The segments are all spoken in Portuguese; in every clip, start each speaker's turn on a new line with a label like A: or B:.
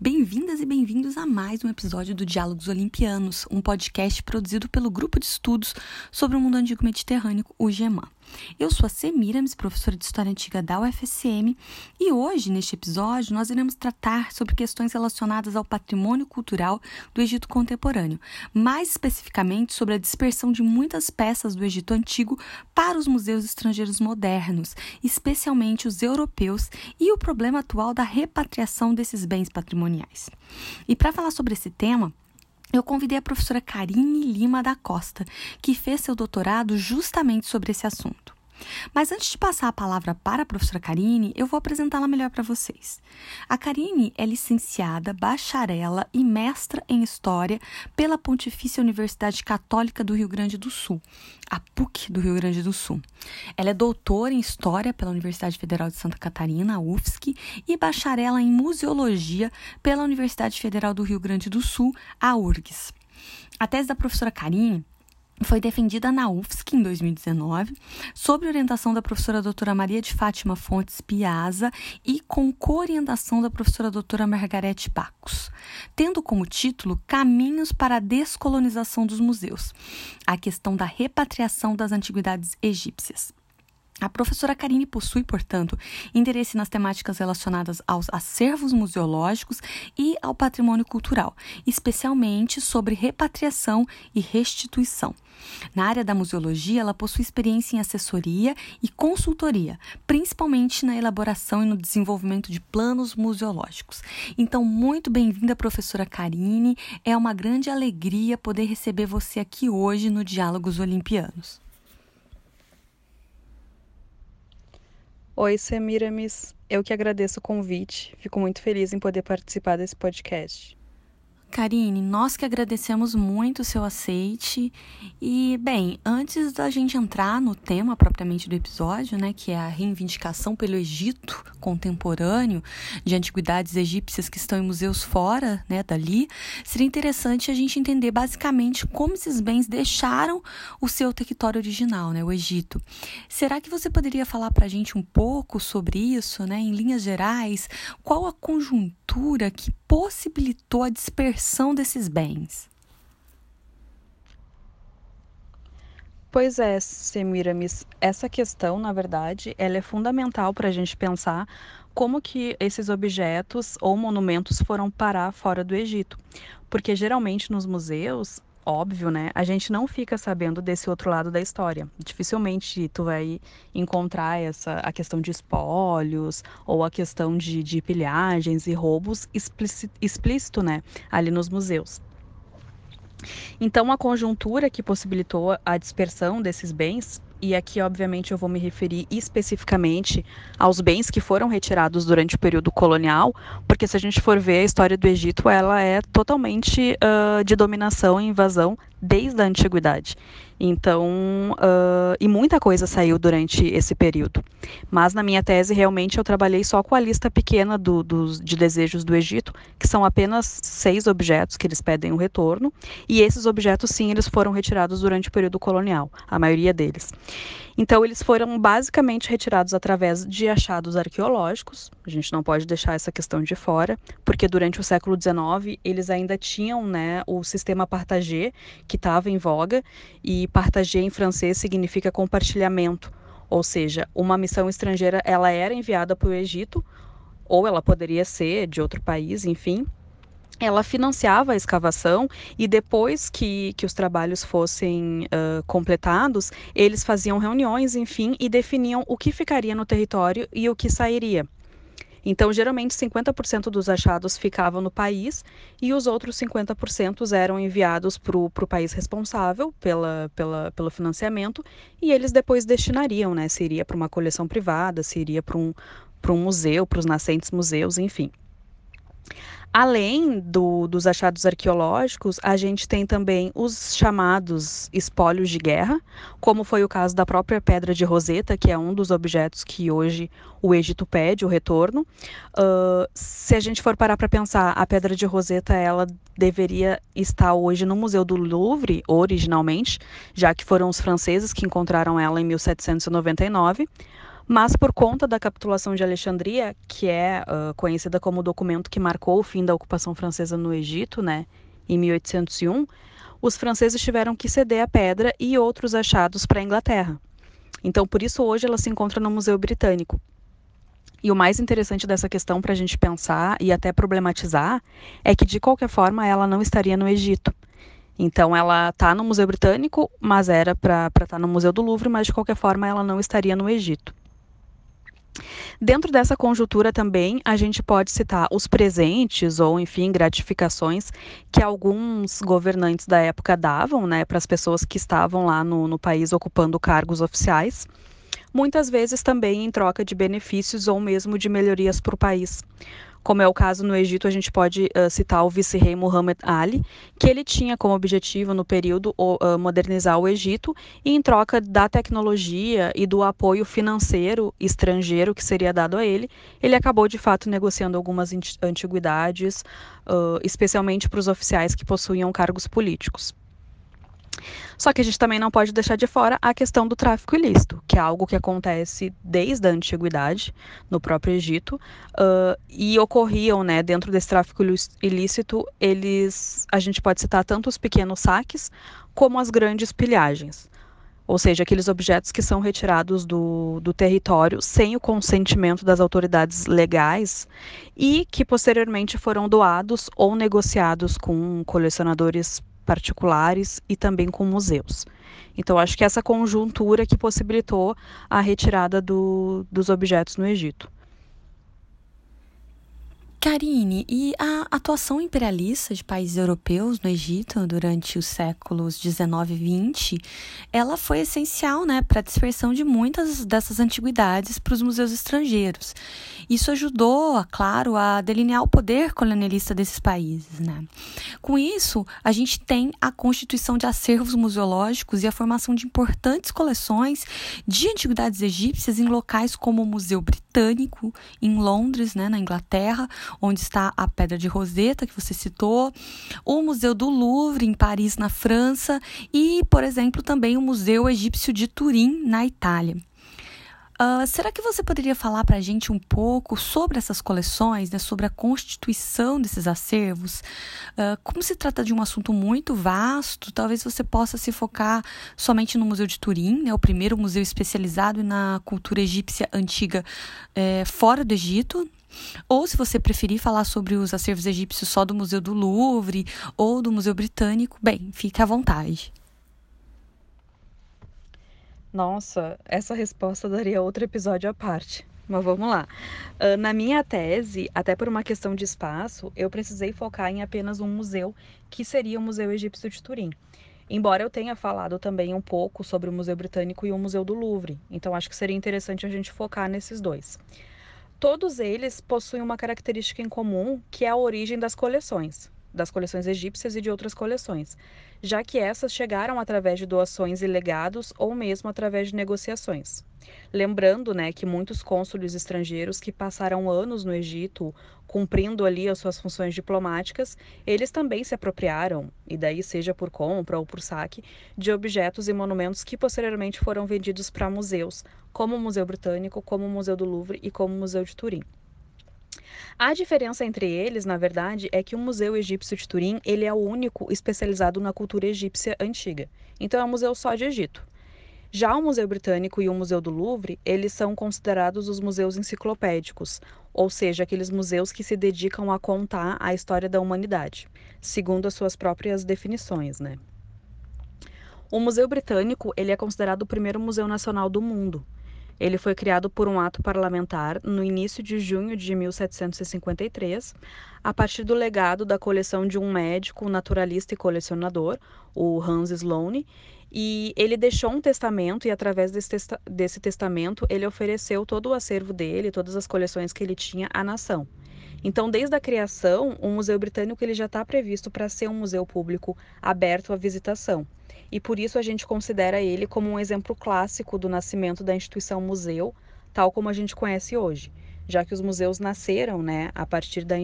A: Bem-vindas e bem-vindos a mais um episódio do Diálogos Olimpianos, um podcast produzido pelo Grupo de Estudos sobre o Mundo Antigo Mediterrâneo, o GEMAN. Eu sou a Semiramis, professora de História Antiga da UFSM, e hoje, neste episódio, nós iremos tratar sobre questões relacionadas ao patrimônio cultural do Egito contemporâneo, mais especificamente sobre a dispersão de muitas peças do Egito Antigo para os museus estrangeiros modernos, especialmente os europeus, e o problema atual da repatriação desses bens patrimoniais. E para falar sobre esse tema, eu convidei a professora Karine Lima da Costa, que fez seu doutorado justamente sobre esse assunto. Mas antes de passar a palavra para a professora Karine, eu vou apresentá-la melhor para vocês. A Karine é licenciada, bacharela e mestra em História pela Pontifícia Universidade Católica do Rio Grande do Sul, a PUC do Rio Grande do Sul. Ela é doutora em História pela Universidade Federal de Santa Catarina, a UFSC, e bacharela em Museologia pela Universidade Federal do Rio Grande do Sul, a URGS. A tese da professora Karine foi defendida na UFSC em 2019, sob orientação da professora doutora Maria de Fátima Fontes Piazza e com coorientação da professora doutora Margarete Bacos, tendo como título Caminhos para a Descolonização dos Museus, a questão da repatriação das antiguidades egípcias. A professora Karine possui, portanto, interesse nas temáticas relacionadas aos acervos museológicos e ao patrimônio cultural, especialmente sobre repatriação e restituição. Na área da museologia, ela possui experiência em assessoria e consultoria, principalmente na elaboração e no desenvolvimento de planos museológicos. Então, muito bem-vinda, professora Karine. É uma grande alegria poder receber você aqui hoje no Diálogos Olimpianos.
B: Oi, Semiramis. Eu que agradeço o convite. Fico muito feliz em poder participar desse podcast.
A: Karine, nós que agradecemos muito o seu aceite. E, bem, antes da gente entrar no tema propriamente do episódio, né, que é a reivindicação pelo Egito contemporâneo de antiguidades egípcias que estão em museus fora, né, dali, seria interessante a gente entender basicamente como esses bens deixaram o seu território original, né, o Egito. Será que você poderia falar para a gente um pouco sobre isso, né, em linhas gerais? Qual a conjuntura que possibilitou a dispersão desses bens?
B: Pois é, Semiramis, essa questão, na verdade, ela é fundamental para a gente pensar como que esses objetos ou monumentos foram parar fora do Egito. Porque geralmente nos museus óbvio, né? A gente não fica sabendo desse outro lado da história. Dificilmente tu vai encontrar essa a questão de espólios ou a questão de, de pilhagens e roubos explícito, explícito, né? Ali nos museus. Então, a conjuntura que possibilitou a dispersão desses bens e aqui, obviamente, eu vou me referir especificamente aos bens que foram retirados durante o período colonial, porque se a gente for ver a história do Egito, ela é totalmente uh, de dominação e invasão desde a antiguidade. Então, uh, e muita coisa saiu durante esse período. Mas na minha tese, realmente, eu trabalhei só com a lista pequena do, dos, de desejos do Egito, que são apenas seis objetos que eles pedem o retorno, e esses objetos, sim, eles foram retirados durante o período colonial, a maioria deles. Então, eles foram basicamente retirados através de achados arqueológicos. A gente não pode deixar essa questão de fora, porque durante o século XIX eles ainda tinham né, o sistema partagé, que estava em voga, e partagé em francês significa compartilhamento. Ou seja, uma missão estrangeira ela era enviada para o Egito, ou ela poderia ser de outro país, enfim, ela financiava a escavação e depois que, que os trabalhos fossem uh, completados, eles faziam reuniões, enfim, e definiam o que ficaria no território e o que sairia. Então, geralmente, 50% dos achados ficavam no país e os outros 50% eram enviados para o país responsável pela, pela, pelo financiamento e eles depois destinariam, né? Se iria para uma coleção privada, se iria para um, um museu, para os nascentes museus, enfim. Além do, dos achados arqueológicos, a gente tem também os chamados espólios de guerra, como foi o caso da própria Pedra de Roseta, que é um dos objetos que hoje o Egito pede o retorno. Uh, se a gente for parar para pensar, a Pedra de Roseta ela deveria estar hoje no Museu do Louvre, originalmente, já que foram os franceses que encontraram ela em 1799 Mas por conta da capitulação de Alexandria, que é uh, conhecida como o documento que marcou o fim da ocupação francesa no Egito, né, em 1801, os franceses tiveram que ceder a pedra e outros achados para a Inglaterra. Então, por isso hoje ela se encontra no Museu Britânico. E o mais interessante dessa questão para a gente pensar e até problematizar é que, de qualquer forma, ela não estaria no Egito. Então, ela está no Museu Britânico, mas era para estar tá no Museu do Louvre, mas de qualquer forma, ela não estaria no Egito. Dentro dessa conjuntura também, a gente pode citar os presentes ou, enfim, gratificações que alguns governantes da época davam né, para as pessoas que estavam lá no, no país ocupando cargos oficiais muitas vezes também em troca de benefícios ou mesmo de melhorias para o país. Como é o caso no Egito, a gente pode uh, citar o vice-rei Muhammad Ali, que ele tinha como objetivo no período uh, modernizar o Egito, e em troca da tecnologia e do apoio financeiro estrangeiro que seria dado a ele, ele acabou de fato negociando algumas antiguidades, uh, especialmente para os oficiais que possuíam cargos políticos. Só que a gente também não pode deixar de fora a questão do tráfico ilícito, que é algo que acontece desde a antiguidade no próprio Egito uh, e ocorriam, né, dentro desse tráfico ilícito, eles, a gente pode citar tanto os pequenos saques como as grandes pilhagens ou seja, aqueles objetos que são retirados do, do território sem o consentimento das autoridades legais e que posteriormente foram doados ou negociados com colecionadores particulares e também com museus. Então, acho que essa conjuntura que possibilitou a retirada do, dos objetos no Egito.
A: Karine, e a atuação imperialista de países europeus no Egito durante os séculos 19 e 20, ela foi essencial né, para a dispersão de muitas dessas antiguidades para os museus estrangeiros. Isso ajudou, claro, a delinear o poder colonialista desses países. Né? Com isso, a gente tem a constituição de acervos museológicos e a formação de importantes coleções de antiguidades egípcias em locais como o Museu Britânico, em Londres, né, na Inglaterra, onde está a Pedra de Roseta, que você citou, o Museu do Louvre, em Paris, na França, e, por exemplo, também o Museu Egípcio de Turim, na Itália. Uh, será que você poderia falar para a gente um pouco sobre essas coleções, né, sobre a constituição desses acervos? Uh, como se trata de um assunto muito vasto, talvez você possa se focar somente no Museu de Turim, né, o primeiro museu especializado na cultura egípcia antiga é, fora do Egito, ou, se você preferir falar sobre os acervos egípcios só do Museu do Louvre ou do Museu Britânico, bem, fique à vontade.
B: Nossa, essa resposta daria outro episódio à parte. Mas vamos lá. Uh, na minha tese, até por uma questão de espaço, eu precisei focar em apenas um museu, que seria o Museu Egípcio de Turim. Embora eu tenha falado também um pouco sobre o Museu Britânico e o Museu do Louvre, então acho que seria interessante a gente focar nesses dois. Todos eles possuem uma característica em comum, que é a origem das coleções, das coleções egípcias e de outras coleções, já que essas chegaram através de doações e legados ou mesmo através de negociações. Lembrando, né, que muitos cônsules estrangeiros que passaram anos no Egito cumprindo ali as suas funções diplomáticas, eles também se apropriaram, e daí seja por compra ou por saque, de objetos e monumentos que posteriormente foram vendidos para museus, como o Museu Britânico, como o Museu do Louvre e como o Museu de Turim. A diferença entre eles, na verdade, é que o Museu Egípcio de Turim ele é o único especializado na cultura egípcia antiga. Então é um museu só de Egito. Já o Museu Britânico e o Museu do Louvre, eles são considerados os museus enciclopédicos, ou seja, aqueles museus que se dedicam a contar a história da humanidade, segundo as suas próprias definições, né? O Museu Britânico, ele é considerado o primeiro museu nacional do mundo. Ele foi criado por um ato parlamentar no início de junho de 1753, a partir do legado da coleção de um médico, naturalista e colecionador, o Hans Sloane, e ele deixou um testamento e através desse, testa desse testamento ele ofereceu todo o acervo dele, todas as coleções que ele tinha à nação. Então, desde a criação, o Museu Britânico ele já está previsto para ser um museu público aberto à visitação. E por isso a gente considera ele como um exemplo clássico do nascimento da instituição museu, tal como a gente conhece hoje, já que os museus nasceram né, a partir da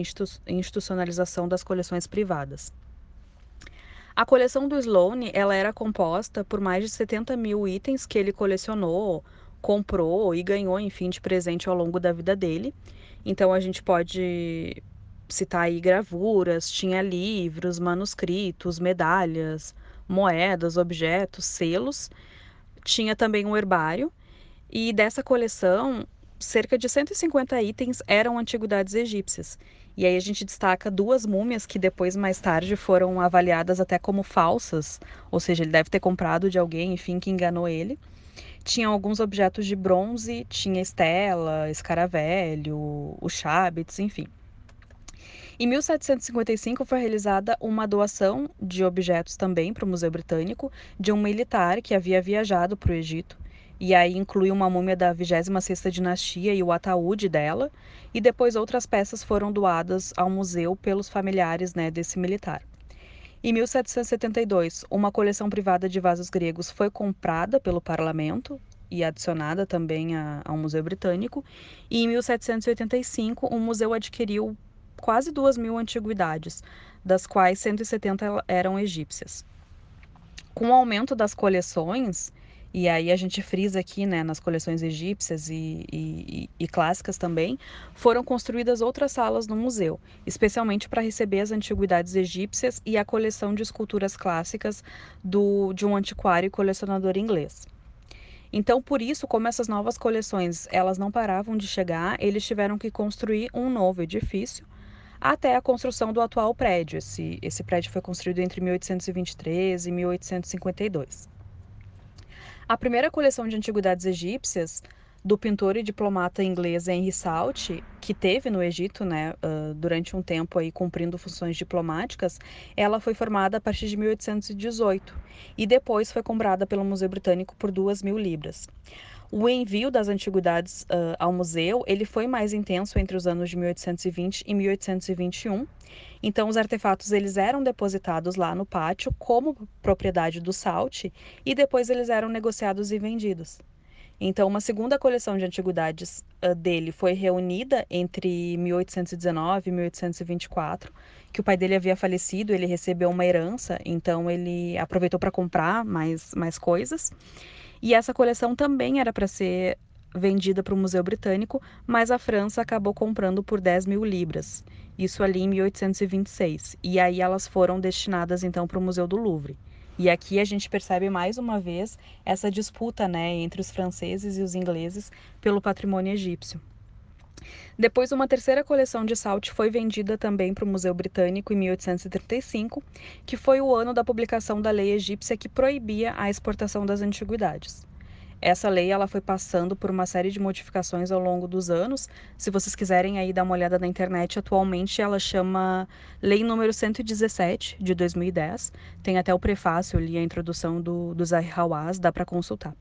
B: institucionalização das coleções privadas. A coleção do Sloane ela era composta por mais de 70 mil itens que ele colecionou comprou e ganhou, enfim, de presente ao longo da vida dele. Então a gente pode citar aí gravuras, tinha livros, manuscritos, medalhas, moedas, objetos, selos. Tinha também um herbário. E dessa coleção, cerca de 150 itens eram antiguidades egípcias. E aí a gente destaca duas múmias que depois, mais tarde, foram avaliadas até como falsas, ou seja, ele deve ter comprado de alguém, enfim, que enganou ele. Tinha alguns objetos de bronze, tinha estela, escaravelho, o chabits, enfim. Em 1755 foi realizada uma doação de objetos também para o Museu Britânico de um militar que havia viajado para o Egito. E aí inclui uma múmia da 26ª dinastia e o ataúde dela, e depois outras peças foram doadas ao museu pelos familiares né, desse militar. Em 1772, uma coleção privada de vasos gregos foi comprada pelo parlamento e adicionada também a, ao Museu Britânico, e em 1785 o museu adquiriu quase duas mil antiguidades, das quais 170 eram egípcias. Com o aumento das coleções, e aí a gente frisa aqui, né, nas coleções egípcias e, e, e clássicas também, foram construídas outras salas no museu, especialmente para receber as antiguidades egípcias e a coleção de esculturas clássicas do, de um antiquário e colecionador inglês. Então, por isso, como essas novas coleções elas não paravam de chegar, eles tiveram que construir um novo edifício até a construção do atual prédio. Esse, esse prédio foi construído entre 1823 e 1852. A primeira coleção de antiguidades egípcias do pintor e diplomata inglês Henry Salt, que teve no Egito, né, uh, durante um tempo aí cumprindo funções diplomáticas, ela foi formada a partir de 1818 e depois foi comprada pelo Museu Britânico por duas mil libras. O envio das antiguidades uh, ao museu ele foi mais intenso entre os anos de 1820 e 1821. Então, os artefatos eles eram depositados lá no pátio como propriedade do Salt e depois eles eram negociados e vendidos. Então, uma segunda coleção de antiguidades uh, dele foi reunida entre 1819 e 1824, que o pai dele havia falecido, ele recebeu uma herança, então ele aproveitou para comprar mais, mais coisas. E essa coleção também era para ser vendida para o Museu Britânico, mas a França acabou comprando por 10 mil libras. Isso ali em 1826. E aí elas foram destinadas então para o Museu do Louvre. E aqui a gente percebe mais uma vez essa disputa né, entre os franceses e os ingleses pelo patrimônio egípcio. Depois, uma terceira coleção de Salt foi vendida também para o Museu Britânico em 1835, que foi o ano da publicação da lei egípcia que proibia a exportação das antiguidades. Essa lei ela foi passando por uma série de modificações ao longo dos anos. Se vocês quiserem aí dar uma olhada na internet, atualmente ela chama Lei número 117 de 2010. Tem até o prefácio ali, a introdução do, do Zahi Hawass, dá para consultar.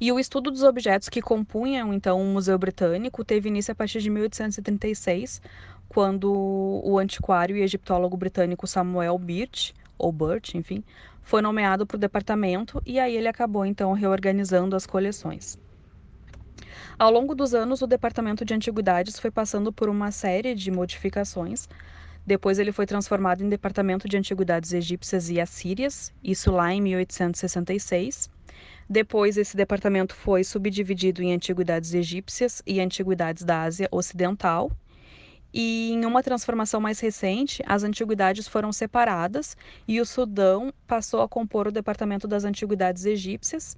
B: E o estudo dos objetos que compunham então o Museu Britânico teve início a partir de 1836, quando o antiquário e egiptólogo britânico Samuel Birch, ou Burt, enfim, foi nomeado para o departamento e aí ele acabou então reorganizando as coleções. Ao longo dos anos, o Departamento de Antiguidades foi passando por uma série de modificações. Depois ele foi transformado em Departamento de Antiguidades Egípcias e Assírias, isso lá em 1866. Depois, esse departamento foi subdividido em antiguidades egípcias e antiguidades da Ásia Ocidental. E em uma transformação mais recente, as antiguidades foram separadas e o Sudão passou a compor o departamento das antiguidades egípcias.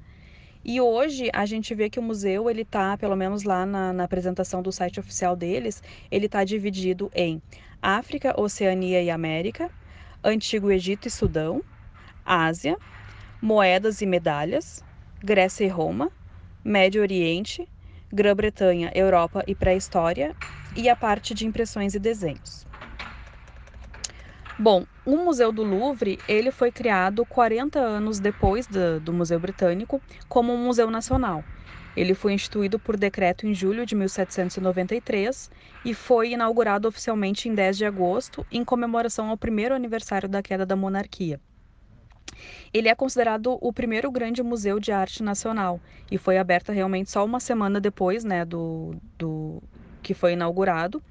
B: E hoje a gente vê que o museu ele está, pelo menos lá na, na apresentação do site oficial deles, ele está dividido em África, Oceania e América, Antigo Egito e Sudão, Ásia, moedas e medalhas, Grécia e Roma, Médio Oriente, Grã-Bretanha, Europa e Pré-História e a parte de impressões e desenhos. Bom, o Museu do Louvre ele foi criado 40 anos depois do, do Museu Britânico como um museu nacional. Ele foi instituído por decreto em julho de 1793 e foi inaugurado oficialmente em 10 de agosto, em comemoração ao primeiro aniversário da queda da monarquia. Ele é considerado o primeiro grande museu de arte nacional e foi aberto realmente só uma semana depois né, do, do que foi inaugurado.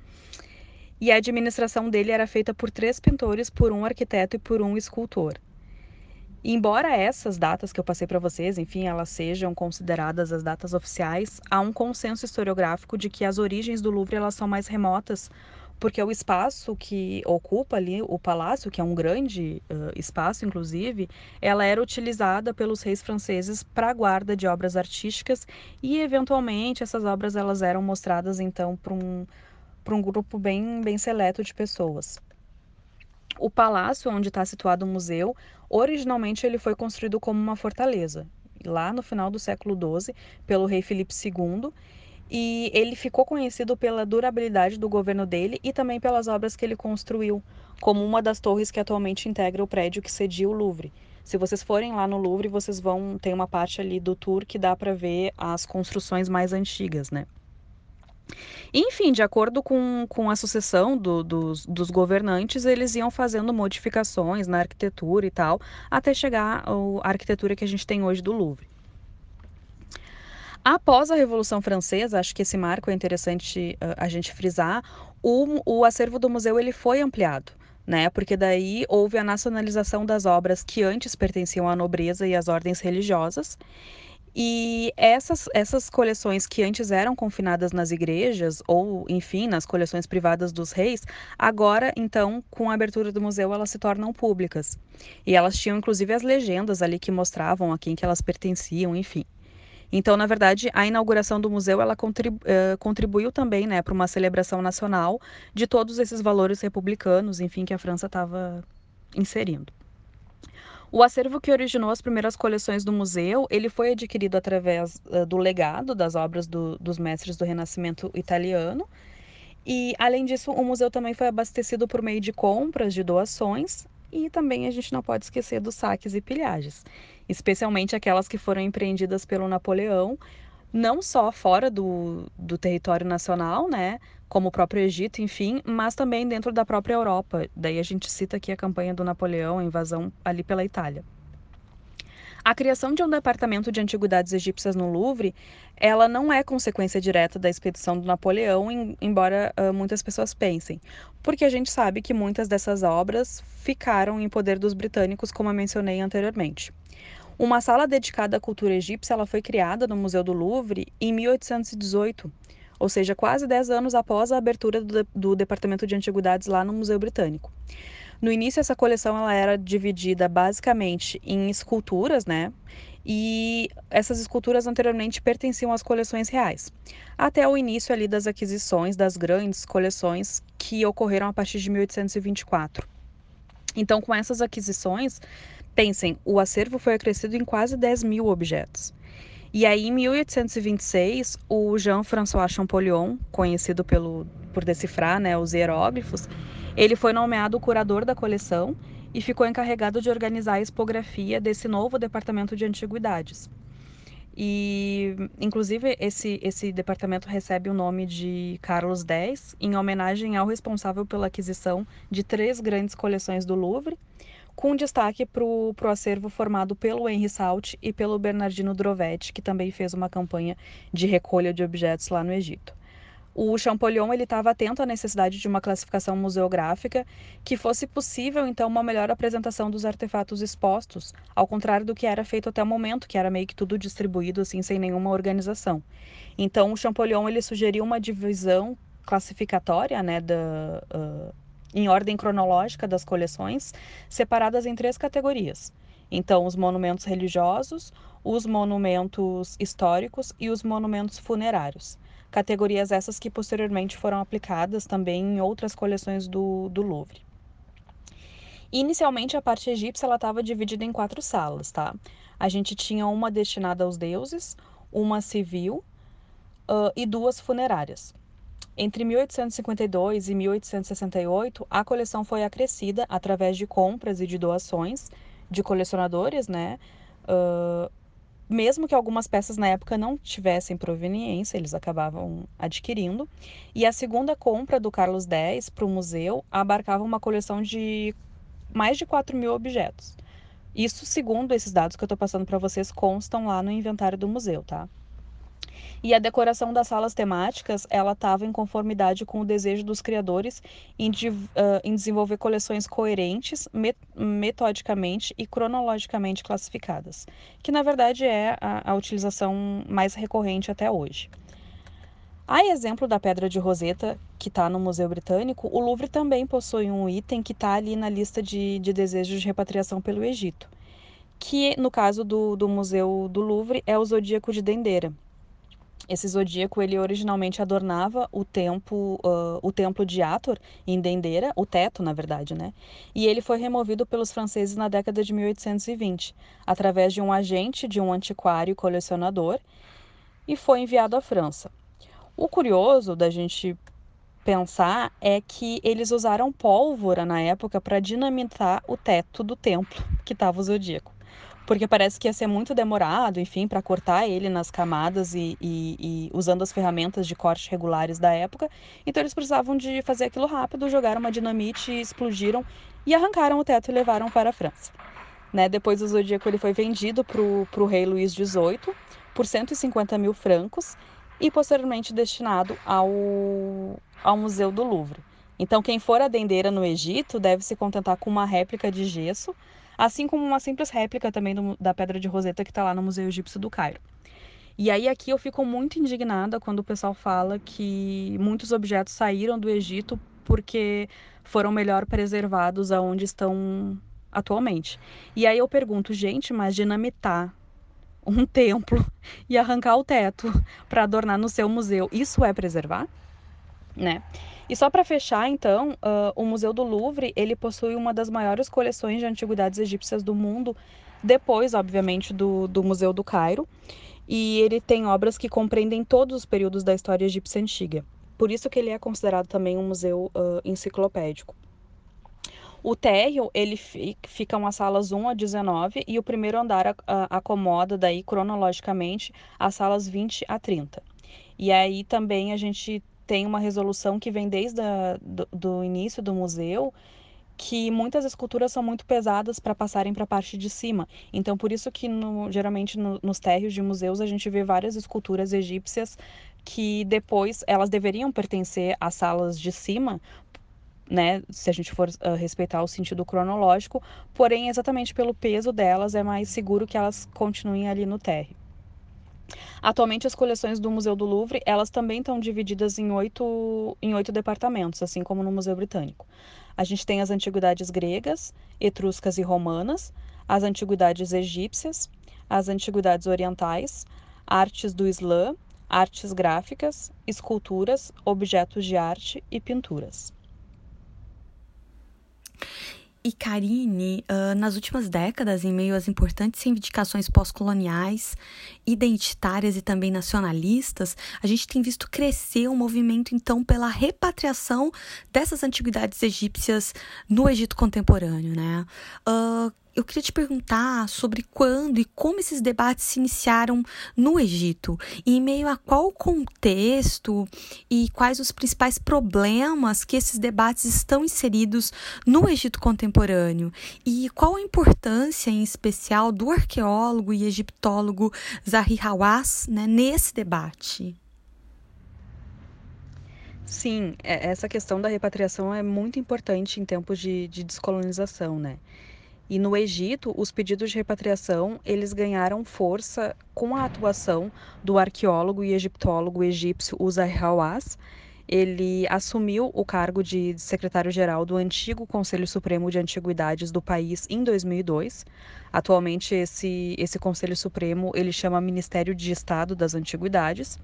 B: E a administração dele era feita por três pintores, por um arquiteto e por um escultor. Embora essas datas que eu passei para vocês, enfim, elas sejam consideradas as datas oficiais, há um consenso historiográfico de que as origens do Louvre elas são mais remotas, porque o espaço que ocupa ali o palácio, que é um grande uh, espaço, inclusive, ela era utilizada pelos reis franceses para guarda de obras artísticas e, eventualmente, essas obras elas eram mostradas então para um, um grupo bem, bem seleto de pessoas. O palácio onde está situado o museu, originalmente ele foi construído como uma fortaleza, lá no final do século XII, pelo rei Filipe II, e ele ficou conhecido pela durabilidade do governo dele e também pelas obras que ele construiu, como uma das torres que atualmente integra o prédio que cedia o Louvre. Se vocês forem lá no Louvre, vocês vão ter uma parte ali do tour que dá para ver as construções mais antigas, né? Enfim, de acordo com, com a sucessão do, dos, dos governantes, eles iam fazendo modificações na arquitetura e tal, até chegar à arquitetura que a gente tem hoje do Louvre. Após a Revolução Francesa, acho que esse marco é interessante uh, a gente frisar, o, o acervo do museu ele foi ampliado. Né? Porque daí houve a nacionalização das obras que antes pertenciam à nobreza e às ordens religiosas. E essas, essas coleções que antes eram confinadas nas igrejas, ou, enfim, nas coleções privadas dos reis, agora, então, com a abertura do museu, elas se tornam públicas. E elas tinham, inclusive, as legendas ali que mostravam a quem que elas pertenciam, enfim. Então, na verdade, a inauguração do museu ela contribu uh, contribuiu também né, para uma celebração nacional de todos esses valores republicanos, enfim, que a França estava inserindo. O acervo que originou as primeiras coleções do museu, ele foi adquirido através uh, do legado das obras do, dos mestres do Renascimento italiano. E, além disso, o museu também foi abastecido por meio de compras, de doações, e também a gente não pode esquecer dos saques e pilhagens especialmente aquelas que foram empreendidas pelo Napoleão, não só fora do, do território nacional, né, como o próprio Egito, enfim, mas também dentro da própria Europa. Daí a gente cita aqui a campanha do Napoleão, a invasão ali pela Itália. A criação de um departamento de antiguidades egípcias no Louvre, ela não é consequência direta da expedição do Napoleão, embora uh, muitas pessoas pensem, porque a gente sabe que muitas dessas obras ficaram em poder dos britânicos, como eu mencionei anteriormente. Uma sala dedicada à cultura egípcia ela foi criada no Museu do Louvre em 1818, ou seja, quase 10 anos após a abertura do, do Departamento de Antiguidades lá no Museu Britânico. No início, essa coleção ela era dividida basicamente em esculturas, né? E essas esculturas anteriormente pertenciam às coleções reais, até o início ali das aquisições das grandes coleções que ocorreram a partir de 1824. Então, com essas aquisições, Pensem, o acervo foi acrescido em quase 10 mil objetos. E aí, em 1826, o Jean-François Champollion, conhecido pelo, por decifrar né, os hieróglifos, ele foi nomeado curador da coleção e ficou encarregado de organizar a expografia desse novo departamento de antiguidades. E, inclusive, esse, esse departamento recebe o nome de Carlos X, em homenagem ao responsável pela aquisição de três grandes coleções do Louvre, com destaque para o acervo formado pelo Henry Salt e pelo Bernardino Drovetti, que também fez uma campanha de recolha de objetos lá no Egito. O Champollion estava atento à necessidade de uma classificação museográfica que fosse possível, então, uma melhor apresentação dos artefatos expostos, ao contrário do que era feito até o momento, que era meio que tudo distribuído assim, sem nenhuma organização. Então, o Champollion ele sugeriu uma divisão classificatória né, da, uh, em ordem cronológica das coleções, separadas em três categorias. Então, os monumentos religiosos, os monumentos históricos e os monumentos funerários. Categorias essas que posteriormente foram aplicadas também em outras coleções do, do Louvre. Inicialmente, a parte egípcia estava dividida em quatro salas, tá? A gente tinha uma destinada aos deuses, uma civil uh, e duas funerárias. Entre 1852 e 1868, a coleção foi acrescida através de compras e de doações de colecionadores, né? Uh, mesmo que algumas peças na época não tivessem proveniência, eles acabavam adquirindo. E a segunda compra do Carlos X para o museu abarcava uma coleção de mais de 4 mil objetos. Isso, segundo esses dados que eu estou passando para vocês, constam lá no inventário do museu, tá? E a decoração das salas temáticas, ela estava em conformidade com o desejo dos criadores em, de, uh, em desenvolver coleções coerentes, met metodicamente e cronologicamente classificadas, que na verdade é a, a utilização mais recorrente até hoje. A exemplo da Pedra de Roseta, que está no Museu Britânico, o Louvre também possui um item que está ali na lista de, de desejos de repatriação pelo Egito, que no caso do, do Museu do Louvre é o Zodíaco de Dendera. Esse zodíaco ele originalmente adornava o, tempo, uh, o templo de Ator em Dendera, o teto, na verdade, né? E ele foi removido pelos franceses na década de 1820, através de um agente de um antiquário colecionador, e foi enviado à França. O curioso da gente pensar é que eles usaram pólvora na época para dinamitar o teto do templo que estava o zodíaco. Porque parece que ia ser muito demorado, enfim, para cortar ele nas camadas e, e, e, usando as ferramentas de corte regulares da época. Então eles precisavam de fazer aquilo rápido, jogaram uma dinamite, explodiram e arrancaram o teto e levaram para a França. Né? Depois o Zodíaco ele foi vendido para o rei Luís XVIII por 150 mil francos e posteriormente destinado ao, ao Museu do Louvre. Então, quem for a dendeira no Egito deve se contentar com uma réplica de gesso, assim como uma simples réplica também do, da Pedra de Roseta que está lá no Museu Egípcio do Cairo. E aí aqui eu fico muito indignada quando o pessoal fala que muitos objetos saíram do Egito porque foram melhor preservados aonde estão atualmente. E aí eu pergunto, gente, mas dinamitar um templo e arrancar o teto para adornar no seu museu. Isso é preservar? Né? E só para fechar, então, uh, o Museu do Louvre ele possui uma das maiores coleções de antiguidades egípcias do mundo, depois, obviamente, do, do Museu do Cairo. E ele tem obras que compreendem todos os períodos da história egípcia antiga. Por isso que ele é considerado também um museu uh, enciclopédico. O térreo, ele fica umas salas 1 a 19 e o primeiro andar acomoda daí cronologicamente as salas 20 a 30. E aí também a gente tem uma resolução que vem desde a, do, do início do museu, que muitas esculturas são muito pesadas para passarem para a parte de cima. Então, por isso que no, geralmente no, nos térreos de museus a gente vê várias esculturas egípcias que depois elas deveriam pertencer às salas de cima, né, se a gente for uh, respeitar o sentido cronológico, porém, exatamente pelo peso delas, é mais seguro que elas continuem ali no térreo. Atualmente, as coleções do Museu do Louvre, elas também estão divididas em oito, em oito departamentos, assim como no Museu Britânico. A gente tem as antiguidades gregas, etruscas e romanas, as antiguidades egípcias, as antiguidades orientais, artes do Islã, artes gráficas, esculturas, objetos de arte e pinturas.
A: E Karine, uh, nas últimas décadas, em meio às importantes reivindicações pós-coloniais, identitárias e também nacionalistas, a gente tem visto crescer um movimento, então, pela repatriação dessas antiguidades egípcias no Egito contemporâneo, né? Uh, eu queria te perguntar sobre quando e como esses debates se iniciaram no Egito, e em meio a qual contexto e quais os principais problemas que esses debates estão inseridos no Egito contemporâneo, e qual a importância em especial do arqueólogo e egiptólogo Zahi Hawass né, nesse debate.
B: Sim, é, essa questão da repatriação é muito importante em tempos de, de descolonização, né? E no Egito, os pedidos de repatriação, eles ganharam força com a atuação do arqueólogo e egiptólogo egípcio Uzair Hawass. Ele assumiu o cargo de secretário-geral do antigo Conselho Supremo de Antiguidades do país em 2002. Atualmente esse esse Conselho Supremo, ele chama Ministério de Estado das Antiguidades.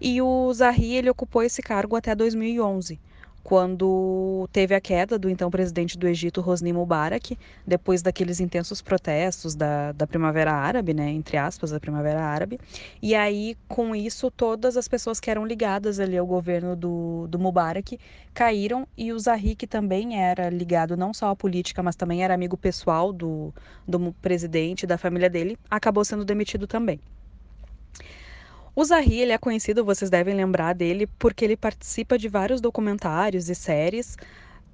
B: E o Zahi, ele ocupou esse cargo até 2011 quando teve a queda do então presidente do Egito, Hosni Mubarak, depois daqueles intensos protestos da, da Primavera Árabe, né, entre aspas, da Primavera Árabe. E aí, com isso, todas as pessoas que eram ligadas ali ao governo do, do Mubarak caíram e o Zahi, que também era ligado não só à política, mas também era amigo pessoal do, do presidente, da família dele, acabou sendo demitido também. O Zahi ele é conhecido, vocês devem lembrar dele, porque ele participa de vários documentários e séries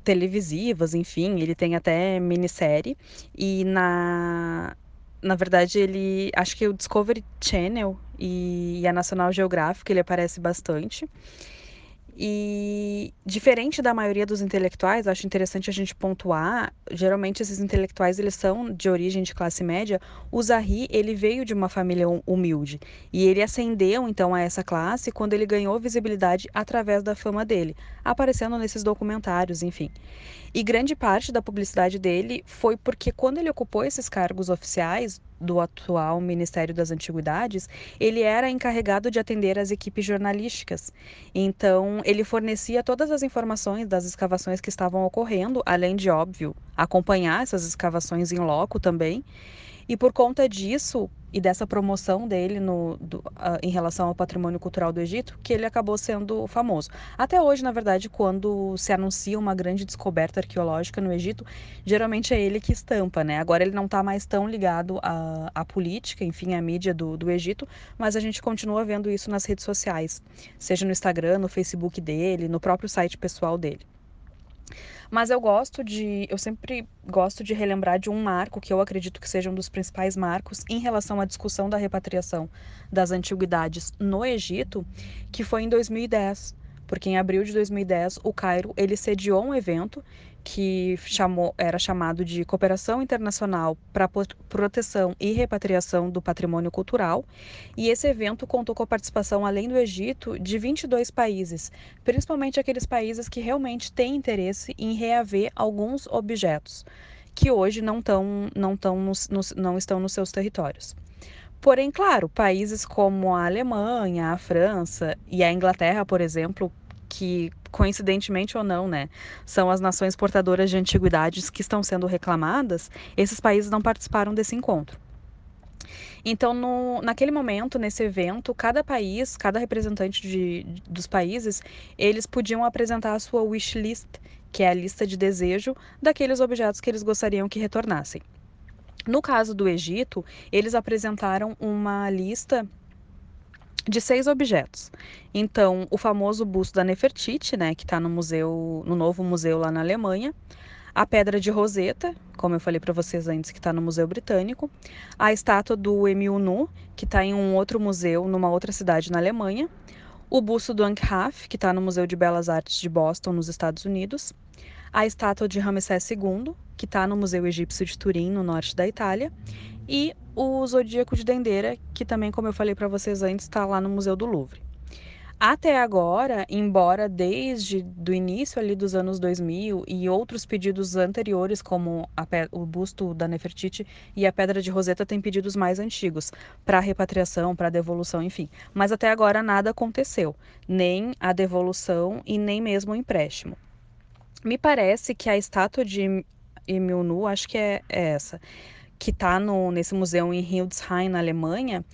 B: televisivas, enfim, ele tem até minissérie. E na, na verdade, ele. Acho que o Discovery Channel e, e a National Geographic ele aparece bastante. E diferente da maioria dos intelectuais, acho interessante a gente pontuar, geralmente esses intelectuais eles são de origem de classe média. O Zahri, ele veio de uma família hum, humilde e ele ascendeu então a essa classe quando ele ganhou visibilidade através da fama dele, aparecendo nesses documentários, enfim. E grande parte da publicidade dele foi porque quando ele ocupou esses cargos oficiais do atual Ministério das Antiguidades, ele era encarregado de atender as equipes jornalísticas. Então, ele fornecia todas as informações das escavações que estavam ocorrendo, além de, óbvio, acompanhar essas escavações em loco também. E por conta disso e dessa promoção dele no, do, uh, em relação ao patrimônio cultural do Egito, que ele acabou sendo famoso. Até hoje, na verdade, quando se anuncia uma grande descoberta arqueológica no Egito, geralmente é ele que estampa, né? Agora ele não está mais tão ligado à, à política, enfim, à mídia do, do Egito, mas a gente continua vendo isso nas redes sociais, seja no Instagram, no Facebook dele, no próprio site pessoal dele. Mas eu gosto de, eu sempre gosto de relembrar de um marco que eu acredito que seja um dos principais marcos em relação à discussão da repatriação das antiguidades no Egito, que foi em 2010, porque em abril de 2010 o Cairo ele sediou um evento que chamou, era chamado de Cooperação Internacional para Proteção e Repatriação do Patrimônio Cultural, e esse evento contou com a participação, além do Egito, de 22 países, principalmente aqueles países que realmente têm interesse em reaver alguns objetos que hoje não, tão, não, tão nos, nos, não estão nos seus territórios. Porém, claro, países como a Alemanha, a França e a Inglaterra, por exemplo, que coincidentemente ou não, né, são as nações portadoras de antiguidades que estão sendo reclamadas, esses países não participaram desse encontro. Então, no, naquele momento, nesse evento, cada país, cada representante de, dos países, eles podiam apresentar a sua wish list, que é a lista de desejo daqueles objetos que eles gostariam que retornassem. No caso do Egito, eles apresentaram uma lista de seis objetos. Então, o famoso busto da Nefertiti, né, que está no museu, no novo museu lá na Alemanha, a pedra de Roseta, como eu falei para vocês antes, que está no Museu Britânico, a estátua do Emil Nu, que está em um outro museu numa outra cidade na Alemanha, o busto do Ankh-Haf, que está no Museu de Belas Artes de Boston, nos Estados Unidos, a estátua de Ramsés II, que está no Museu Egípcio de Turim, no norte da Itália, e o Zodíaco de Dendeira, que também, como eu falei para vocês antes, está lá no Museu do Louvre. Até agora, embora desde do início ali dos anos 2000 e outros pedidos anteriores, como o busto da Nefertiti e a Pedra de Roseta, têm pedidos mais antigos para repatriação, para devolução, enfim. Mas até agora nada aconteceu, nem a devolução e nem mesmo o empréstimo. Me parece que a estátua de Emil Nu, acho que é, é essa, que está nesse museu em Hildesheim, na Alemanha,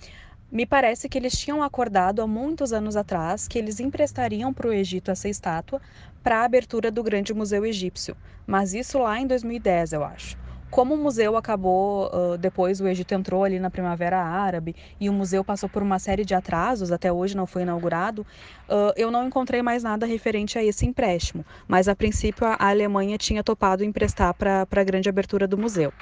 B: me parece que eles tinham acordado há muitos anos atrás que eles emprestariam para o Egito essa estátua para a abertura do grande museu egípcio, mas isso lá em 2010, eu acho. Como o museu acabou, uh, depois o Egito entrou ali na Primavera Árabe e o museu passou por uma série de atrasos, até hoje não foi inaugurado, uh, eu não encontrei mais nada referente a esse empréstimo, mas a princípio a Alemanha tinha topado emprestar para a grande abertura do museu.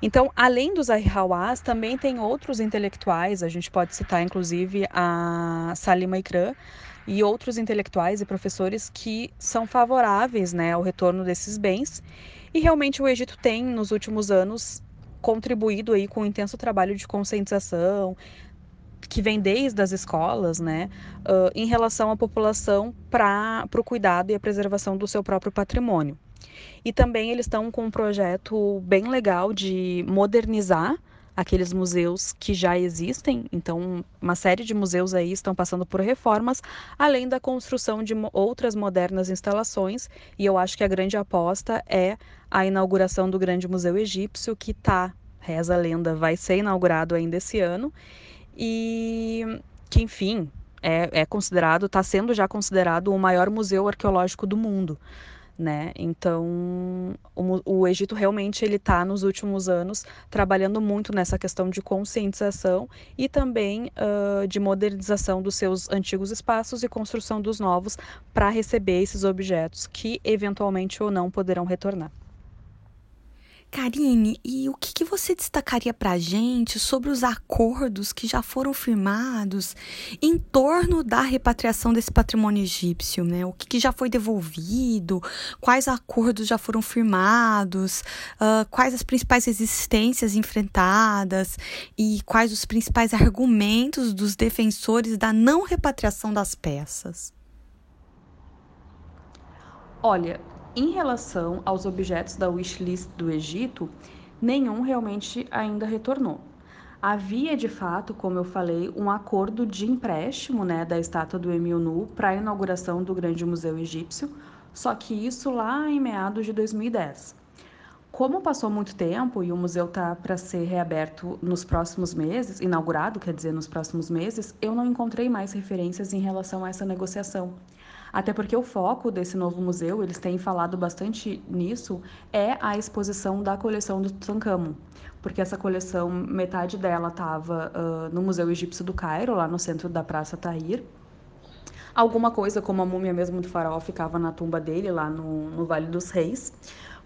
B: Então, além dos Ahihawás, também tem outros intelectuais, a gente pode citar inclusive a Salima Ikram e outros intelectuais e professores que são favoráveis né, ao retorno desses bens. E realmente o Egito tem, nos últimos anos, contribuído aí com um intenso trabalho de conscientização, que vem desde as escolas, né, uh, em relação à população para o cuidado e a preservação do seu próprio patrimônio. E também eles estão com um projeto bem legal de modernizar aqueles museus que já existem. Então, uma série de museus aí estão passando por reformas, além da construção de outras modernas instalações. E eu acho que a grande aposta é a inauguração do Grande Museu Egípcio, que está, reza a lenda, vai ser inaugurado ainda esse ano. E que, enfim, é, é considerado, está sendo já considerado o maior museu arqueológico do mundo né? Então, o, o Egito realmente ele está nos últimos anos trabalhando muito nessa questão de conscientização e também uh, de modernização dos seus antigos espaços e construção dos novos para receber esses objetos que eventualmente ou não poderão retornar.
A: Karine, e o que, que você destacaria para a gente sobre os acordos que já foram firmados em torno da repatriação desse patrimônio egípcio? Né? O que, que já foi devolvido? Quais acordos já foram firmados? Uh, quais as principais resistências enfrentadas? E quais os principais argumentos dos defensores da não repatriação das peças?
B: Olha, em relação aos objetos da wishlist do Egito, nenhum realmente ainda retornou. Havia, de fato, como eu falei, um acordo de empréstimo né, da estátua do Emil Nu para a inauguração do Grande Museu Egípcio, só que isso lá em meados de 2010. Como passou muito tempo e o museu está para ser reaberto nos próximos meses, inaugurado, quer dizer, nos próximos meses, eu não encontrei mais referências em relação a essa negociação. Até porque o foco desse novo museu, eles têm falado bastante nisso, é a exposição da coleção do Tutankhamon. Porque essa coleção, metade dela estava uh, no Museu Egípcio do Cairo, lá no centro da Praça Tahrir. Alguma coisa, como a múmia mesmo do faraó, ficava na tumba dele, lá no, no Vale dos Reis.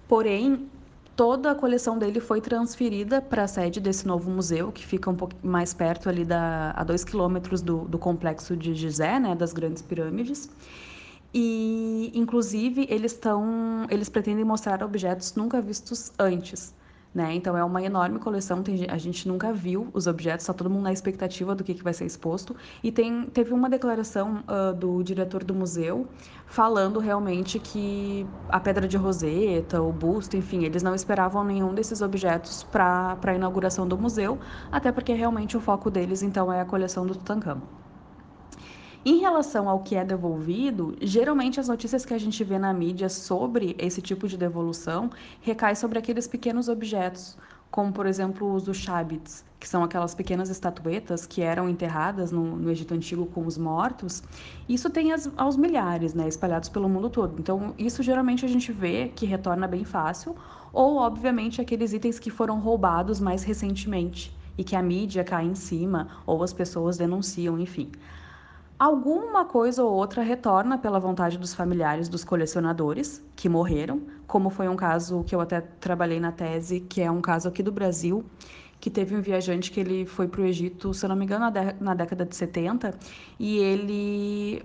B: Porém, toda a coleção dele foi transferida para a sede desse novo museu, que fica um pouco mais perto ali da, a dois quilômetros do, do complexo de Gizé, né, das grandes pirâmides. E, inclusive, eles estão, eles pretendem mostrar objetos nunca vistos antes. Né? Então é uma enorme coleção, tem, a gente nunca viu os objetos, está todo mundo na expectativa do que, que vai ser exposto. E tem, teve uma declaração uh, do diretor do museu falando realmente que a pedra de roseta, o busto, enfim, eles não esperavam nenhum desses objetos para a inauguração do museu, até porque realmente o foco deles então é a coleção do Tutankhamon. Em relação ao que é devolvido, geralmente as notícias que a gente vê na mídia sobre esse tipo de devolução recai sobre aqueles pequenos objetos, como por exemplo os shabits, que são aquelas pequenas estatuetas que eram enterradas no, no Egito Antigo com os mortos. Isso tem as, aos milhares, né, espalhados pelo mundo todo. Então, isso geralmente a gente vê que retorna bem fácil, ou obviamente aqueles itens que foram roubados mais recentemente e que a mídia cai em cima, ou as pessoas denunciam, enfim alguma coisa ou outra retorna pela vontade dos familiares dos colecionadores que morreram, como foi um caso que eu até trabalhei na tese, que é um caso aqui do Brasil, que teve um viajante que ele foi para o Egito, se eu não me engano, na década de 70, e ele,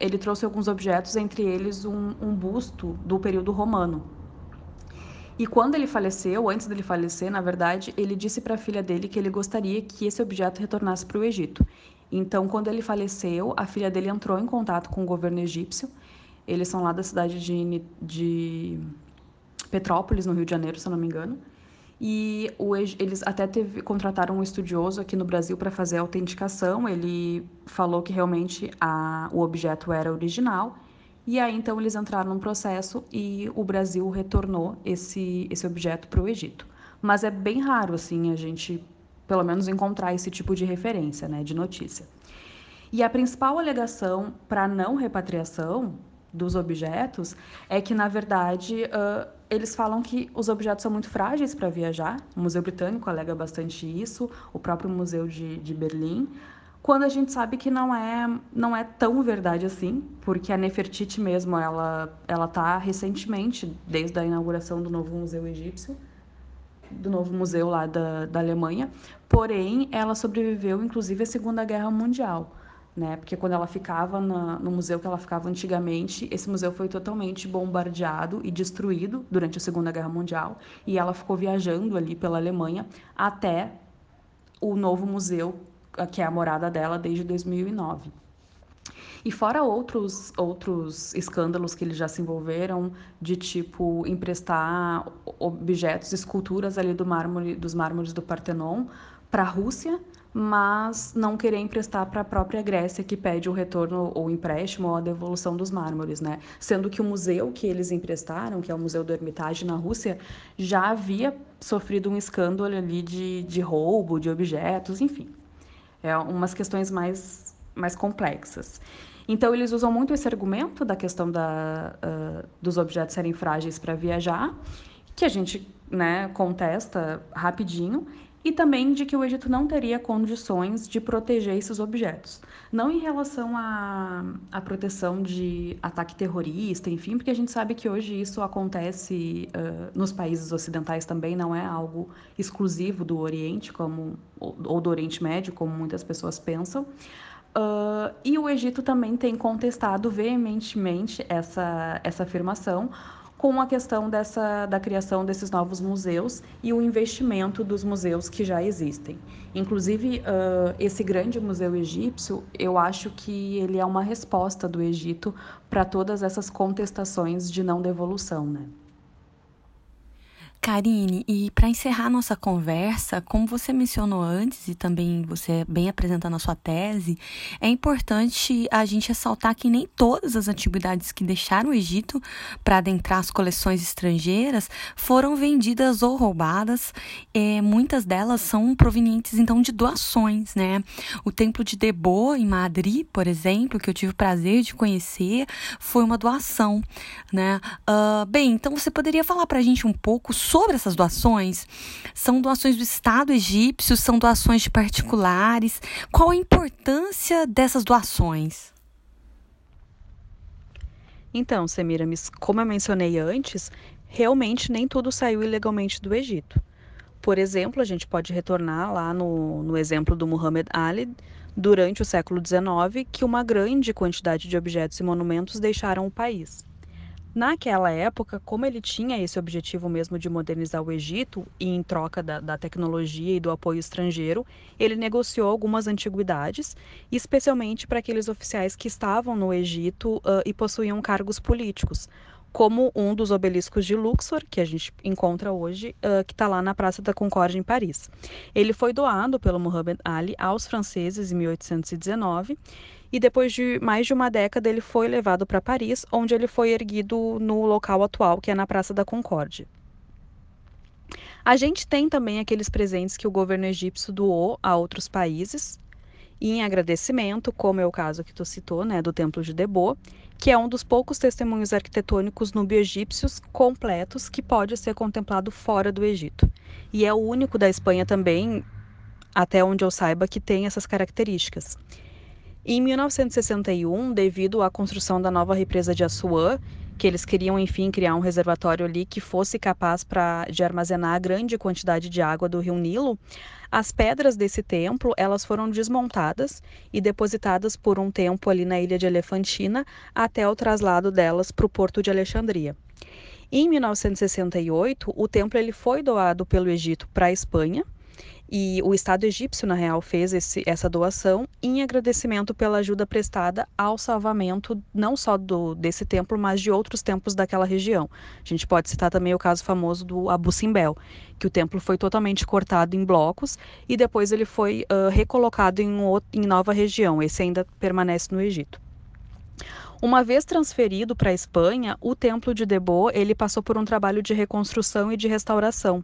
B: ele trouxe alguns objetos, entre eles um, um busto do período romano. E quando ele faleceu, antes dele falecer, na verdade, ele disse para a filha dele que ele gostaria que esse objeto retornasse para o Egito. Então, quando ele faleceu, a filha dele entrou em contato com o governo egípcio. Eles são lá da cidade de, de Petrópolis, no Rio de Janeiro, se eu não me engano. E o, eles até teve, contrataram um estudioso aqui no Brasil para fazer a autenticação. Ele falou que realmente a, o objeto era original. E aí, então, eles entraram num processo e o Brasil retornou esse, esse objeto para o Egito. Mas é bem raro, assim, a gente pelo menos encontrar esse tipo de referência, né, de notícia. E a principal alegação para não repatriação dos objetos é que, na verdade, uh, eles falam que os objetos são muito frágeis para viajar. O Museu Britânico alega bastante isso, o próprio Museu de, de Berlim, quando a gente sabe que não é não é tão verdade assim, porque a Nefertiti mesmo ela ela tá recentemente desde a inauguração do novo museu egípcio do novo museu lá da, da Alemanha, porém ela sobreviveu inclusive à Segunda Guerra Mundial. Né? Porque quando ela ficava na, no museu que ela ficava antigamente, esse museu foi totalmente bombardeado e destruído durante a Segunda Guerra Mundial, e ela ficou viajando ali pela Alemanha até o novo museu, que é a morada dela desde 2009. E fora outros, outros escândalos que eles já se envolveram, de tipo emprestar objetos, esculturas ali do mármore, dos mármores do Partenon para a Rússia, mas não querer emprestar para a própria Grécia, que pede o retorno ou empréstimo ou a devolução dos mármores, né? Sendo que o museu que eles emprestaram, que é o Museu do Hermitage na Rússia, já havia sofrido um escândalo ali de, de roubo de objetos, enfim. É umas questões mais, mais complexas. Então, eles usam muito esse argumento da questão da, uh, dos objetos serem frágeis para viajar, que a gente né, contesta rapidinho. e também de que o Egito não teria condições de proteger esses objetos. Não em relação à, à proteção de ataque terrorista, enfim, porque a gente sabe que hoje isso acontece uh, nos países ocidentais também, não é algo exclusivo do Oriente como, ou do Oriente Médio, como muitas pessoas pensam. Uh, e o Egito também tem contestado veementemente essa, essa afirmação, com a questão dessa, da criação desses novos museus e o investimento dos museus que já existem. Inclusive, uh, esse grande museu egípcio, eu acho que ele é uma resposta do Egito para todas essas contestações de não devolução, né?
A: Karine, e para encerrar nossa conversa, como você mencionou antes e também você bem apresentando a sua tese, é importante a gente ressaltar que nem todas as antiguidades que deixaram o Egito para adentrar as coleções estrangeiras foram vendidas ou roubadas. É, muitas delas são provenientes então de doações, né? O templo de Debo em Madrid, por exemplo, que eu tive o prazer de conhecer, foi uma doação, né? Uh, bem, então você poderia falar para a gente um pouco sobre essas doações? São doações do Estado egípcio? São doações de particulares? Qual a importância dessas doações?
B: Então, Semiramis, como eu mencionei antes, realmente nem tudo saiu ilegalmente do Egito. Por exemplo, a gente pode retornar lá no, no exemplo do Muhammad Ali, durante o século XIX, que uma grande quantidade de objetos e monumentos deixaram o país. Naquela época, como ele tinha esse objetivo mesmo de modernizar o Egito, e em troca da, da, tecnologia e do apoio estrangeiro, ele negociou algumas antiguidades, especialmente para aqueles oficiais que estavam no Egito uh, e possuíam cargos políticos, como um dos obeliscos de Luxor, que a gente encontra hoje, uh, que está lá na Praça da Concórdia, em Paris. Ele foi doado pelo Muhammad Ali aos franceses em 1819 e depois de mais de uma década ele foi levado para Paris, onde ele foi erguido no local atual, que é na Praça da Concórdia. A gente tem também aqueles presentes que o governo egípcio doou a outros países, em agradecimento, como é o caso que tu citou, né, do Templo de Debo, que é um dos poucos testemunhos arquitetônicos nubio-egípcios completos que pode ser contemplado fora do Egito. E é o único da Espanha também, até onde eu saiba, que tem essas características. Em 1961, devido à construção da nova represa de Assuã, que eles queriam, enfim, criar um reservatório ali que fosse capaz pra, de armazenar a grande quantidade de água do rio Nilo, as pedras desse templo elas foram desmontadas e depositadas por um tempo ali na ilha de Elefantina até o traslado delas para o porto de Alexandria. Em 1968, o templo ele foi doado pelo Egito para a Espanha e o Estado egípcio, na real, fez esse, essa doação em agradecimento pela ajuda prestada ao salvamento não só do, desse templo, mas de outros templos daquela região. A gente pode citar também o caso famoso do Abu Simbel, que o templo foi totalmente cortado em blocos e depois ele foi uh, recolocado em, em nova região. Esse ainda permanece no Egito. Uma vez transferido para a Espanha, o templo de Debo ele passou por um trabalho de reconstrução e de restauração.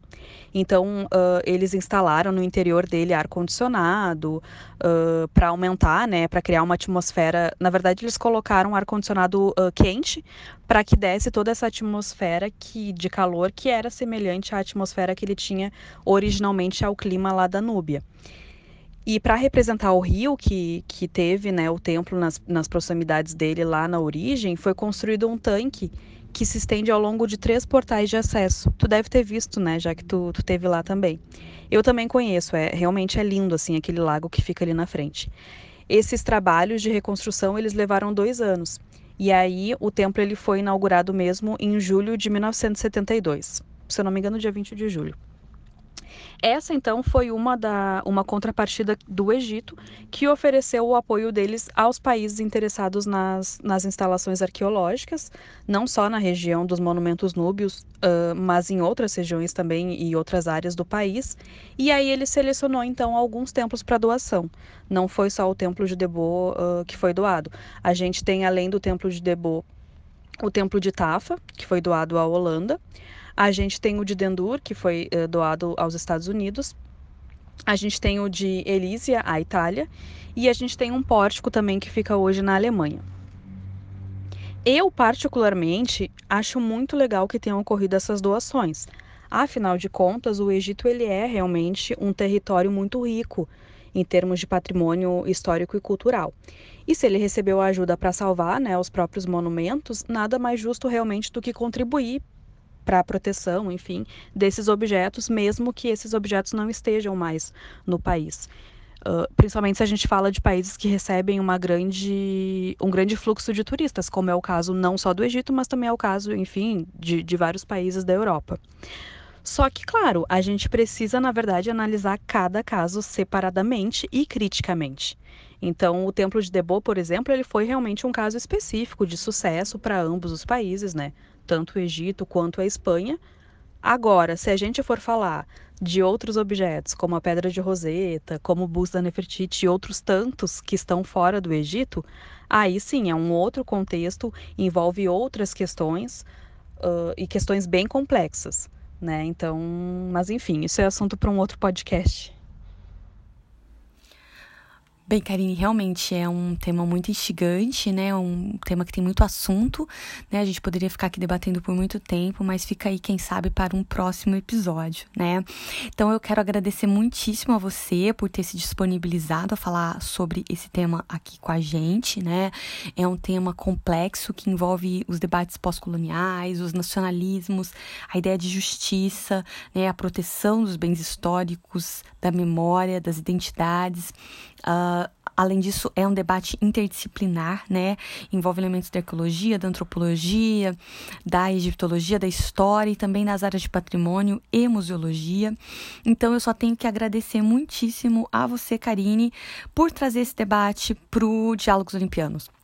B: Então, uh, eles instalaram no interior dele ar condicionado uh, para aumentar, né, para criar uma atmosfera. Na verdade, eles colocaram ar condicionado uh, quente para que desse toda essa atmosfera que de calor que era semelhante à atmosfera que ele tinha originalmente ao clima lá da Núbia. E para representar o rio que, que teve né, o templo nas, nas proximidades dele lá na origem, foi construído um tanque que se estende ao longo de três portais de acesso. Tu deve ter visto, né, já que tu, tu teve lá também. Eu também conheço, é realmente é lindo assim aquele lago que fica ali na frente. Esses trabalhos de reconstrução eles levaram dois anos. E aí o templo ele foi inaugurado mesmo em julho de 1972, se eu não me engano, dia 20 de julho. Essa então foi uma, da, uma contrapartida do Egito que ofereceu o apoio deles aos países interessados nas, nas instalações arqueológicas, não só na região dos monumentos núbios, uh, mas em outras regiões também e outras áreas do país. E aí ele selecionou então alguns templos para doação. Não foi só o templo de Debo uh, que foi doado. A gente tem além do templo de Debo o templo de Tafa, que foi doado à Holanda. A gente tem o de Dendur, que foi uh, doado aos Estados Unidos. A gente tem o de Elísia, à Itália. E a gente tem um pórtico também que fica hoje na Alemanha. Eu, particularmente, acho muito legal que tenham ocorrido essas doações. Afinal de contas, o Egito ele é realmente um território muito rico em termos de patrimônio histórico e cultural. E se ele recebeu ajuda para salvar né, os próprios monumentos, nada mais justo realmente do que contribuir para a proteção, enfim, desses objetos, mesmo que esses objetos não estejam mais no país. Uh, principalmente se a gente fala de países que recebem uma grande, um grande fluxo de turistas, como é o caso não só do Egito, mas também é o caso, enfim, de, de vários países da Europa. Só que, claro, a gente precisa, na verdade, analisar cada caso separadamente e criticamente. Então, o Templo de Debo, por exemplo, ele foi realmente um caso específico de sucesso para ambos os países, né? Tanto o Egito quanto a Espanha. Agora, se a gente for falar de outros objetos, como a Pedra de Roseta, como o busto da Nefertiti e outros tantos que estão fora do Egito, aí sim é um outro contexto, envolve outras questões uh, e questões bem complexas, né? Então, mas enfim, isso é assunto para um outro podcast.
A: Bem, Karine, realmente é um tema muito instigante, né? Um tema que tem muito assunto, né? A gente poderia ficar aqui debatendo por muito tempo, mas fica aí, quem sabe, para um próximo episódio, né? Então eu quero agradecer muitíssimo a você por ter se disponibilizado a falar sobre esse tema aqui com a gente, né? É um tema complexo que envolve os debates pós-coloniais, os nacionalismos, a ideia de justiça, né? A proteção dos bens históricos, da memória, das identidades. Uh, além disso, é um debate interdisciplinar, né? Envolve elementos da ecologia, da antropologia, da egiptologia, da história e também nas áreas de patrimônio e museologia. Então, eu só tenho que agradecer muitíssimo a você, Karine, por trazer esse debate para o Diálogos Olimpianos.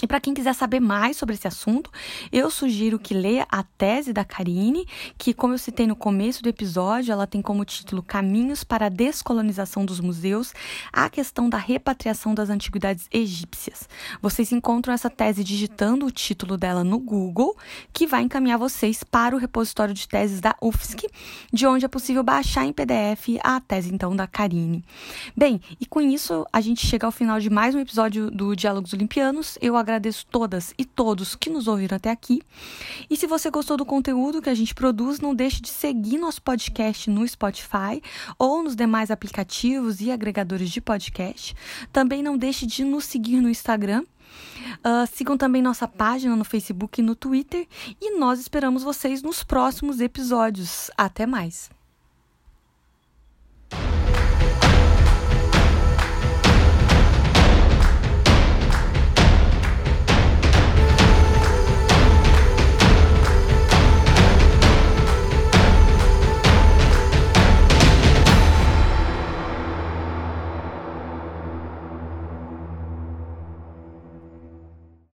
A: E para quem quiser saber mais sobre esse assunto, eu sugiro que leia a tese da Karine, que, como eu citei no começo do episódio, ela tem como título Caminhos para a Descolonização dos Museus, a questão da repatriação das antiguidades egípcias. Vocês encontram essa tese digitando o título dela no Google, que vai encaminhar vocês para o repositório de teses da UFSC, de onde é possível baixar em PDF a tese, então, da Karine. Bem, e com isso a gente chega ao final de mais um episódio do Diálogos Olimpianos. Eu agradeço todas e todos que nos ouviram até aqui. E se você gostou do conteúdo que a gente produz, não deixe de seguir nosso podcast no Spotify ou nos demais aplicativos e agregadores de podcast. Também não deixe de nos seguir no Instagram. Uh, sigam também nossa página no Facebook e no Twitter. E nós esperamos vocês nos próximos episódios. Até mais!